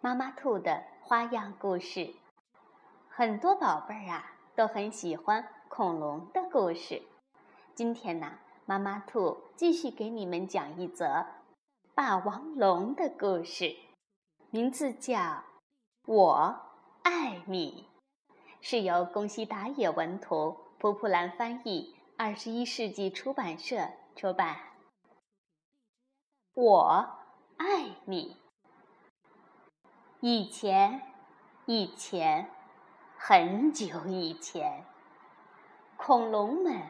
妈妈兔的花样故事，很多宝贝儿啊都很喜欢恐龙的故事。今天呢，妈妈兔继续给你们讲一则霸王龙的故事，名字叫《我爱你》，是由宫西达也文图，蒲蒲兰翻译，二十一世纪出版社出版。我爱你。以前，以前，很久以前，恐龙们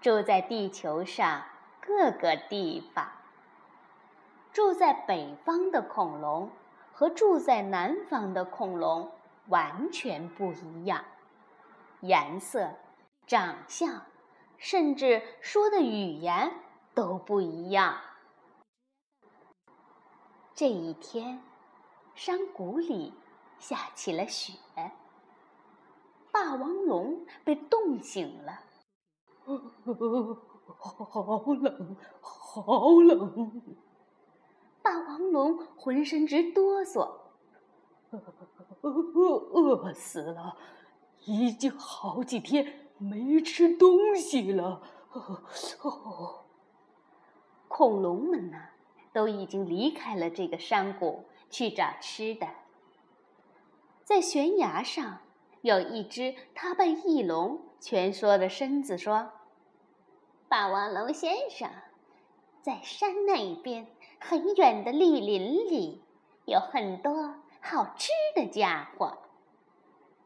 住在地球上各个地方。住在北方的恐龙和住在南方的恐龙完全不一样，颜色、长相，甚至说的语言都不一样。这一天。山谷里下起了雪，霸王龙被冻醒了。好冷，好冷！霸王龙浑身直哆嗦，饿死了，已经好几天没吃东西了。恐龙们呢，都已经离开了这个山谷。去找吃的。在悬崖上有一只它被翼龙蜷缩的身子说：“霸王龙先生，在山那边很远的绿林里有很多好吃的家伙。”“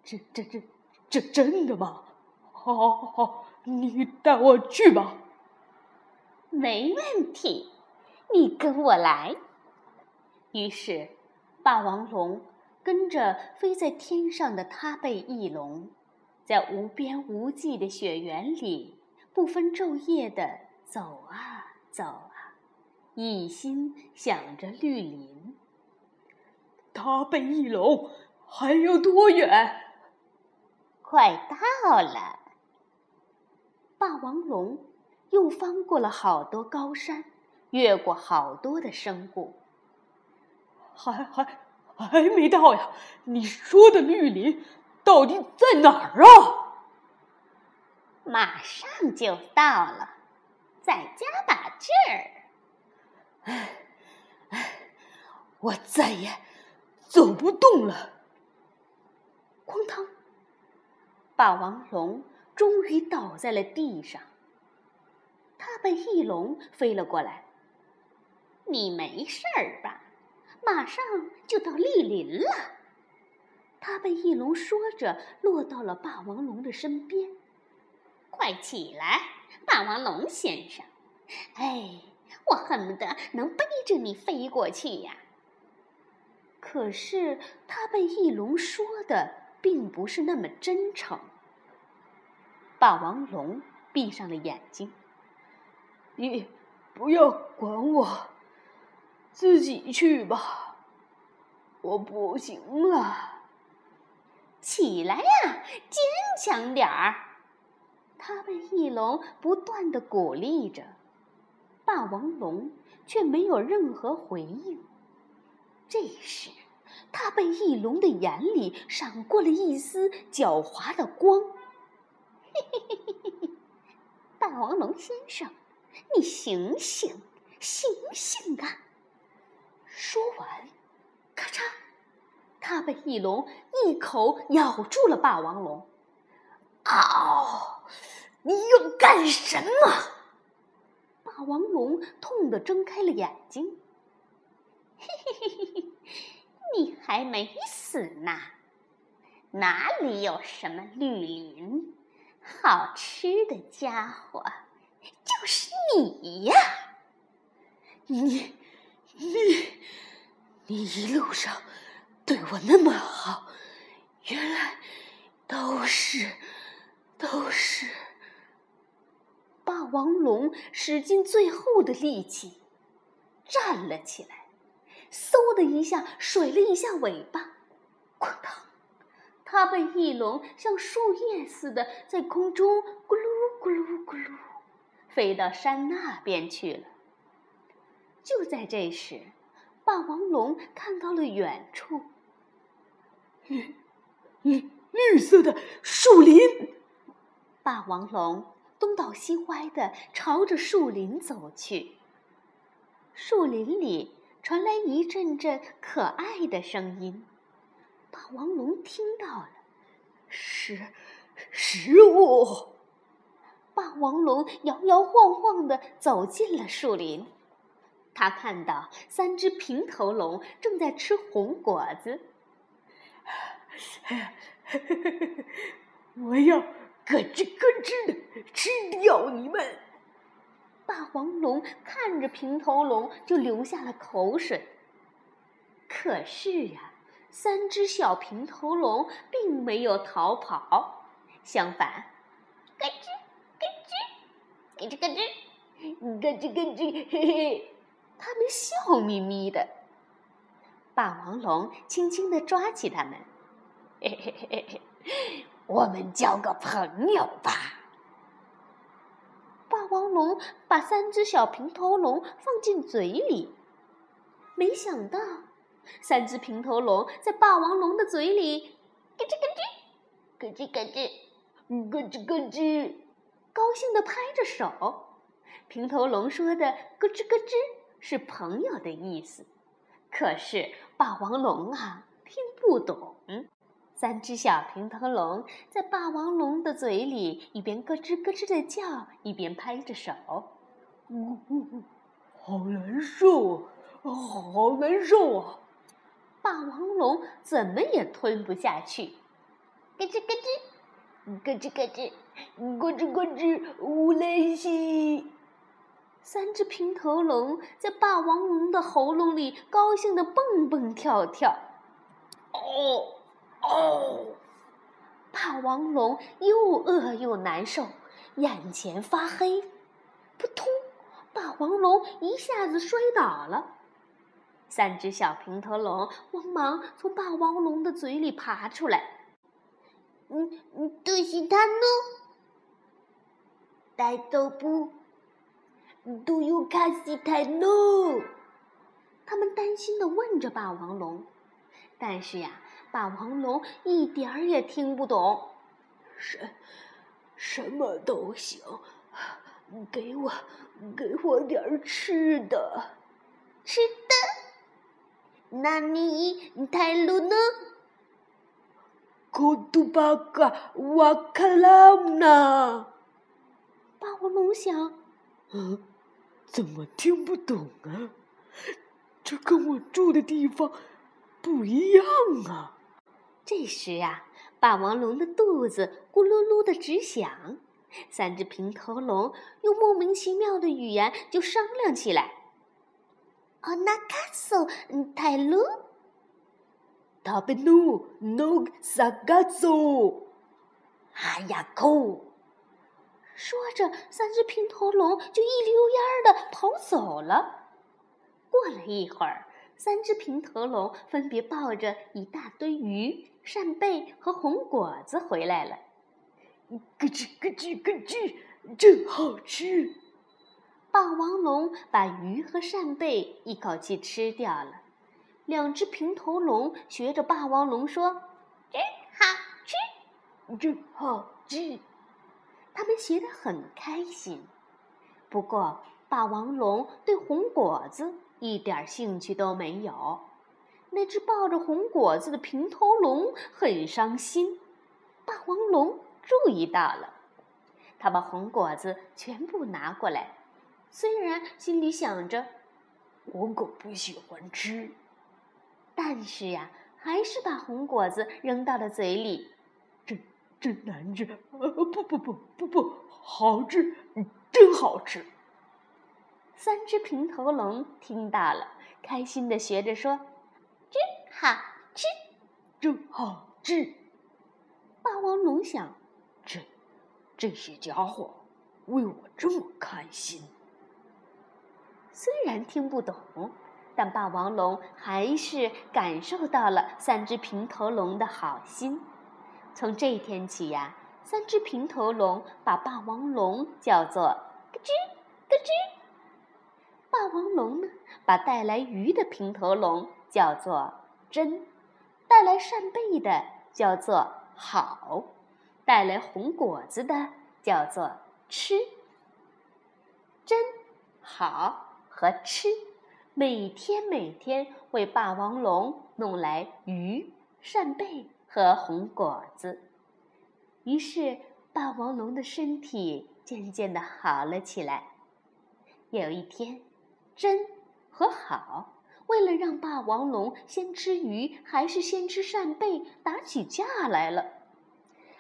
这、这、这、这真的吗？”“好，好，好，你带我去吧。”“没问题，你跟我来。”于是，霸王龙跟着飞在天上的他背翼龙，在无边无际的雪原里不分昼夜的走啊走啊，一心想着绿林。他背翼龙还有多远？快到了！霸王龙又翻过了好多高山，越过好多的深谷。还还还没到呀！你说的绿林到底在哪儿啊？马上就到了，再加把劲儿！唉唉，我再也走不动了！哐当，霸王龙终于倒在了地上。它被翼龙飞了过来。你没事儿吧？马上就到绿林了，他被翼龙说着落到了霸王龙的身边。快起来，霸王龙先生！哎，我恨不得能背着你飞过去呀。可是他被翼龙说的并不是那么真诚。霸王龙闭上了眼睛，你不要管我。自己去吧，我不行了。起来呀，坚强点儿！他被翼龙不断的鼓励着，霸王龙却没有任何回应。这时，他被翼龙的眼里闪过了一丝狡猾的光。嘿嘿嘿嘿嘿！霸王龙先生，你醒醒，醒醒啊！说完，咔嚓，他被翼龙一口咬住了。霸王龙，嗷！你要干什么？霸王龙痛得睁开了眼睛。嘿嘿嘿嘿嘿，你还没死呢！哪里有什么绿林？好吃的家伙就是你呀！你。你，你一路上对我那么好，原来都是都是。霸王龙使尽最后的力气站了起来，嗖的一下甩了一下尾巴，哐当，它被翼龙像树叶似的在空中咕噜咕噜咕噜飞到山那边去了。就在这时，霸王龙看到了远处。绿绿绿色的树林，霸王龙东倒西歪的朝着树林走去。树林里传来一阵阵可爱的声音，霸王龙听到了，食食物。霸王龙摇摇晃晃的走进了树林，他看到三只平头龙正在吃红果子。我要咯吱咯吱的吃掉你们！霸王龙看着平头龙就流下了口水。可是呀，三只小平头龙并没有逃跑，相反，咯吱咯吱，咯吱咯吱，咯吱咯吱，嘿嘿，他们笑眯眯的。霸王龙轻轻地抓起它们。嘿嘿嘿嘿，我们交个朋友吧。霸王龙把三只小平头龙放进嘴里，没想到，三只平头龙在霸王龙的嘴里咯吱咯吱，咯吱咯吱，咯吱咯吱，高兴地拍着手。平头龙说的“咯吱咯吱”是朋友的意思，可是霸王龙啊，听不懂。三只小平头龙在霸王龙的嘴里一边咯吱咯吱的叫，一边拍着手。呜呜，好难受啊，好难受啊！霸王龙怎么也吞不下去。咯吱咯吱，咯吱咯吱，咯吱咯吱，乌来西。三只平头龙在霸王龙的喉咙里高兴的蹦蹦跳跳。哦。哦，霸王龙又饿又难受，眼前发黑，扑通，霸王龙一下子摔倒了。三只小平头龙慌忙从霸王龙的嘴里爬出来。嗯嗯，都是他呢，大头部，Do you can see 他呢？他们担心的问着霸王龙，但是呀。霸王龙一点儿也听不懂，什什么都行，给我给我点儿吃的，吃的。那你泰鲁呢？库杜巴嘎瓦卡拉姆呢。霸王龙想，嗯，怎么听不懂啊？这跟我住的地方不一样啊。这时呀，霸王龙的肚子咕噜噜的直响，三只平头龙用莫名其妙的语言就商量起来。哦，那卡索，泰鲁，塔贝努诺萨嘎索，哈呀口。说着，三只平头龙就一溜烟儿的跑走了。过了一会儿，三只平头龙分别抱着一大堆鱼。扇贝和红果子回来了，咯吱咯吱咯吱，真好吃！霸王龙把鱼和扇贝一口气吃掉了。两只平头龙学着霸王龙说：“真好吃，真好吃。”他们学得很开心。不过，霸王龙对红果子一点兴趣都没有。那只抱着红果子的平头龙很伤心，霸王龙注意到了，他把红果子全部拿过来，虽然心里想着我可不喜欢吃，但是呀，还是把红果子扔到了嘴里。真真难吃，不不不不不，好吃，真好吃。三只平头龙听到了，开心的学着说。真好吃，真好吃。霸王龙想：这这些家伙为我这么开心。虽然听不懂，但霸王龙还是感受到了三只平头龙的好心。从这一天起呀，三只平头龙把霸王龙叫做“咯吱咯吱”。霸王龙呢，把带来鱼的平头龙叫做“真”，带来扇贝的叫做“好”，带来红果子的叫做“吃”。真、好和吃，每天每天为霸王龙弄来鱼、扇贝和红果子。于是，霸王龙的身体渐渐的好了起来。有一天。真和好，为了让霸王龙先吃鱼还是先吃扇贝，打起架来了。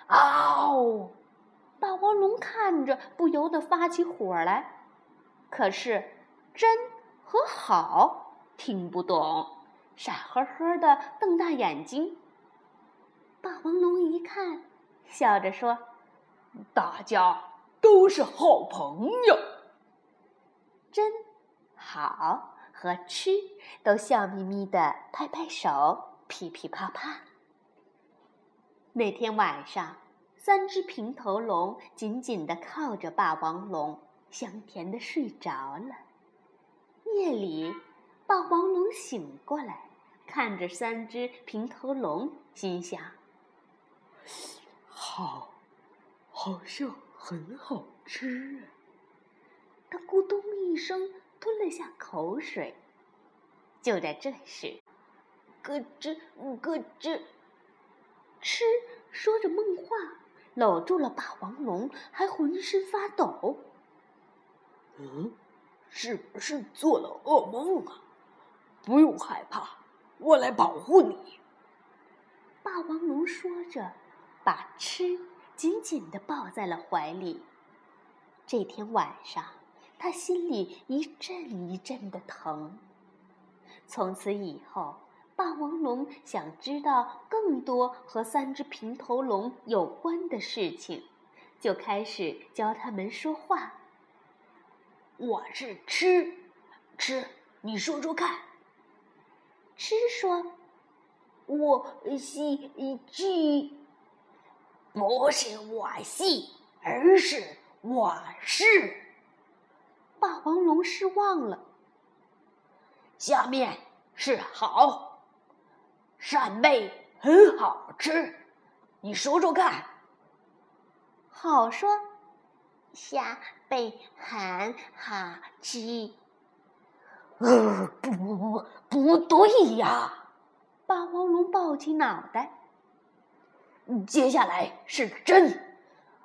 嗷！霸王龙看着不由得发起火来。可是真和好听不懂，傻呵呵的瞪大眼睛。霸王龙一看，笑着说：“大家都是好朋友。”真。好和吃都笑眯眯的拍拍手，噼噼啪啪。那天晚上，三只平头龙紧紧的靠着霸王龙，香甜的睡着了。夜里，霸王龙醒过来，看着三只平头龙，心想：“好，好像很好吃。”他咕咚一声。吞了下口水。就在这时，咯吱咯吱，吃说着梦话，搂住了霸王龙，还浑身发抖。嗯，是不是做了噩梦啊？不用害怕，我来保护你。霸王龙说着，把吃紧紧的抱在了怀里。这天晚上。他心里一阵一阵的疼。从此以后，霸王龙想知道更多和三只平头龙有关的事情，就开始教他们说话。我是吃，吃，你说说看。吃说：“我是鸡，不是我戏，而是我是。”霸王龙失望了。下面是好，扇贝很好吃，你说说看。好说，下贝很好吃。呃，不不不，不对呀！霸王龙抱起脑袋。接下来是真，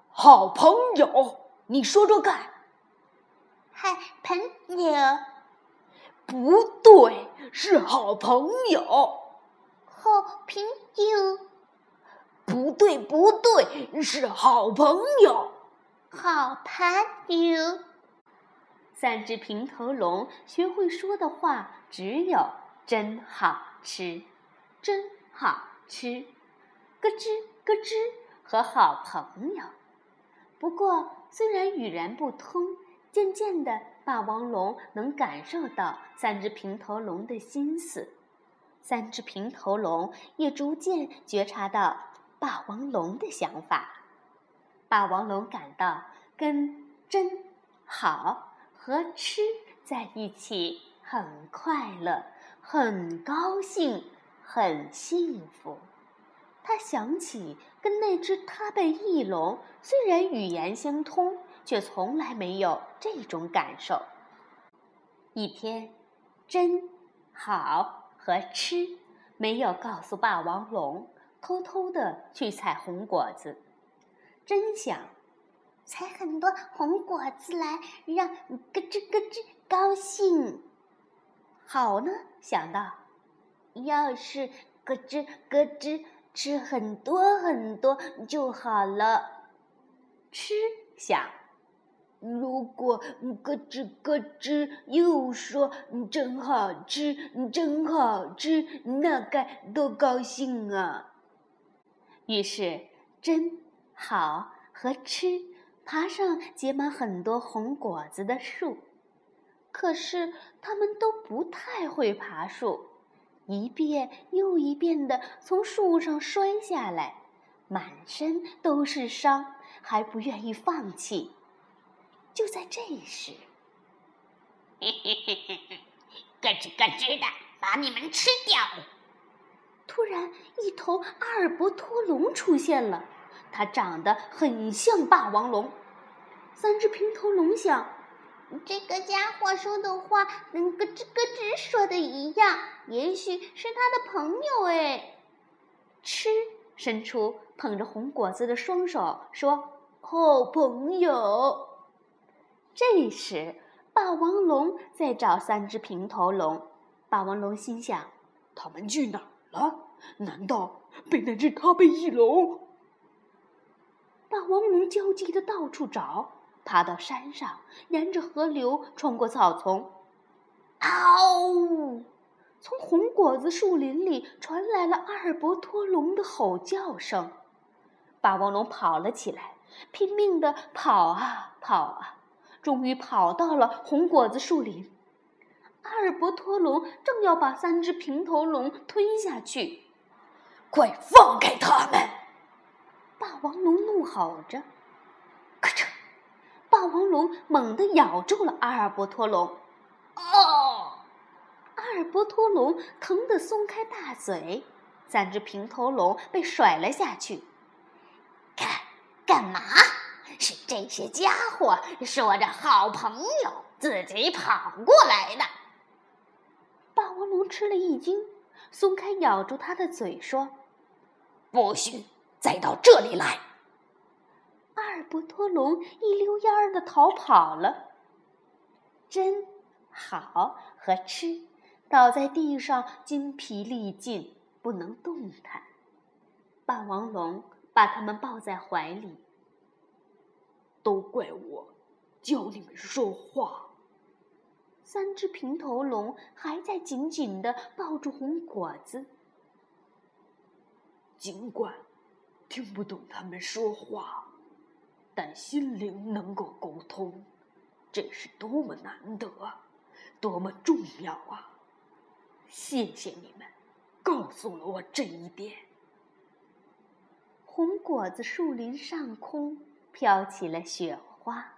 好朋友，你说说看。好朋友，不对，是好朋友。好朋友，不对，不对，是好朋友。好朋友。三只平头龙学会说的话只有“真好吃”“真好吃”“咯吱咯吱”和“好朋友”。不过，虽然语言不通。渐渐的，霸王龙能感受到三只平头龙的心思，三只平头龙也逐渐觉察到霸王龙的想法。霸王龙感到跟真好和吃在一起很快乐，很高兴，很幸福。他想起跟那只他贝翼龙，虽然语言相通。却从来没有这种感受。一天，真好和吃没有告诉霸王龙，偷偷的去采红果子。真想采很多红果子来让咯吱咯吱高兴。好呢，想到要是咯吱咯吱吃很多很多就好了。吃想。如果咯吱咯吱又说真好吃，真好吃，那该多高兴啊！于是，真好和吃爬上结满很多红果子的树，可是他们都不太会爬树，一遍又一遍地从树上摔下来，满身都是伤，还不愿意放弃。就在这时，嘿嘿嘿嘿嘿，咯吱咯吱的把你们吃掉！突然，一头阿尔伯托龙出现了，它长得很像霸王龙。三只平头龙想：这个家伙说的话跟咯吱咯吱说的一样，也许是他的朋友哎。吃伸出捧着红果子的双手，说：“好朋友。”这时，霸王龙在找三只平头龙。霸王龙心想：他们去哪儿了？难道被那只咖啡翼龙？霸王龙焦急的到处找，爬到山上，沿着河流，穿过草丛。嗷！从红果子树林里传来了阿尔伯托龙的吼叫声。霸王龙跑了起来，拼命的跑啊跑啊。终于跑到了红果子树林，阿尔伯托龙正要把三只平头龙吞下去，快放开他们！霸王龙怒吼着，霸王龙猛地咬住了阿尔伯托龙，哦！阿尔伯托龙疼得松开大嘴，三只平头龙被甩了下去，干干嘛？是这些家伙说着好朋友，自己跑过来的。霸王龙吃了一惊，松开咬住他的嘴，说：“不许再到这里来！”阿尔伯托龙一溜烟儿的逃跑了。真好和吃倒在地上，筋疲力尽，不能动弹。霸王龙把他们抱在怀里。都怪我，教你们说话。三只平头龙还在紧紧的抱住红果子，尽管听不懂他们说话，但心灵能够沟通，这是多么难得，多么重要啊！谢谢你们，告诉了我这一点。红果子树林上空。飘起了雪花，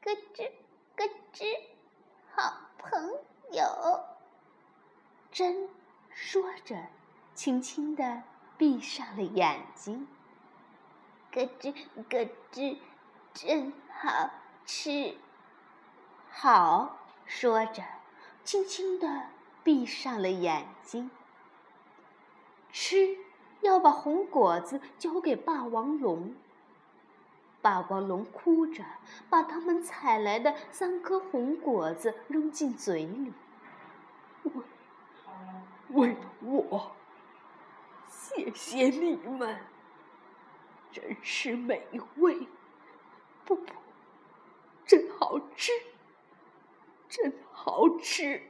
咯吱咯吱，好朋友。真说着，轻轻地闭上了眼睛。咯吱咯吱，真好吃。好说着，轻轻地闭上了眼睛。吃。要把红果子交给霸王龙。霸王龙哭着把他们采来的三颗红果子扔进嘴里。为为我，谢谢你们，真是美味。不不，真好吃，真好吃，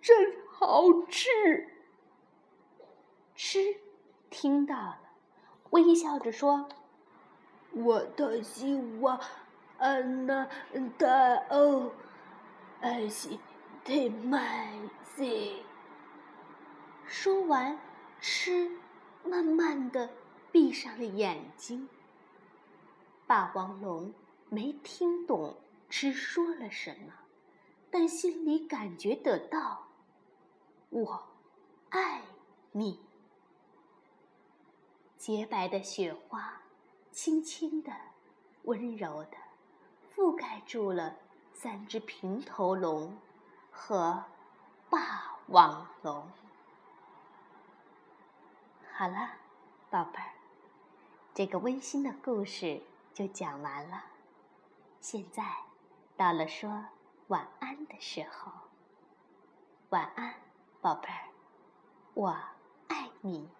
真好吃。吃，听到了，微笑着说：“我的希望，嗯呐，的哦，爱惜的麦子。”说完，吃慢慢的闭上了眼睛。霸王龙没听懂吃说了什么，但心里感觉得到，我爱你。洁白的雪花，轻轻的、温柔的覆盖住了三只平头龙和霸王龙。好了，宝贝儿，这个温馨的故事就讲完了。现在到了说晚安的时候。晚安，宝贝儿，我爱你。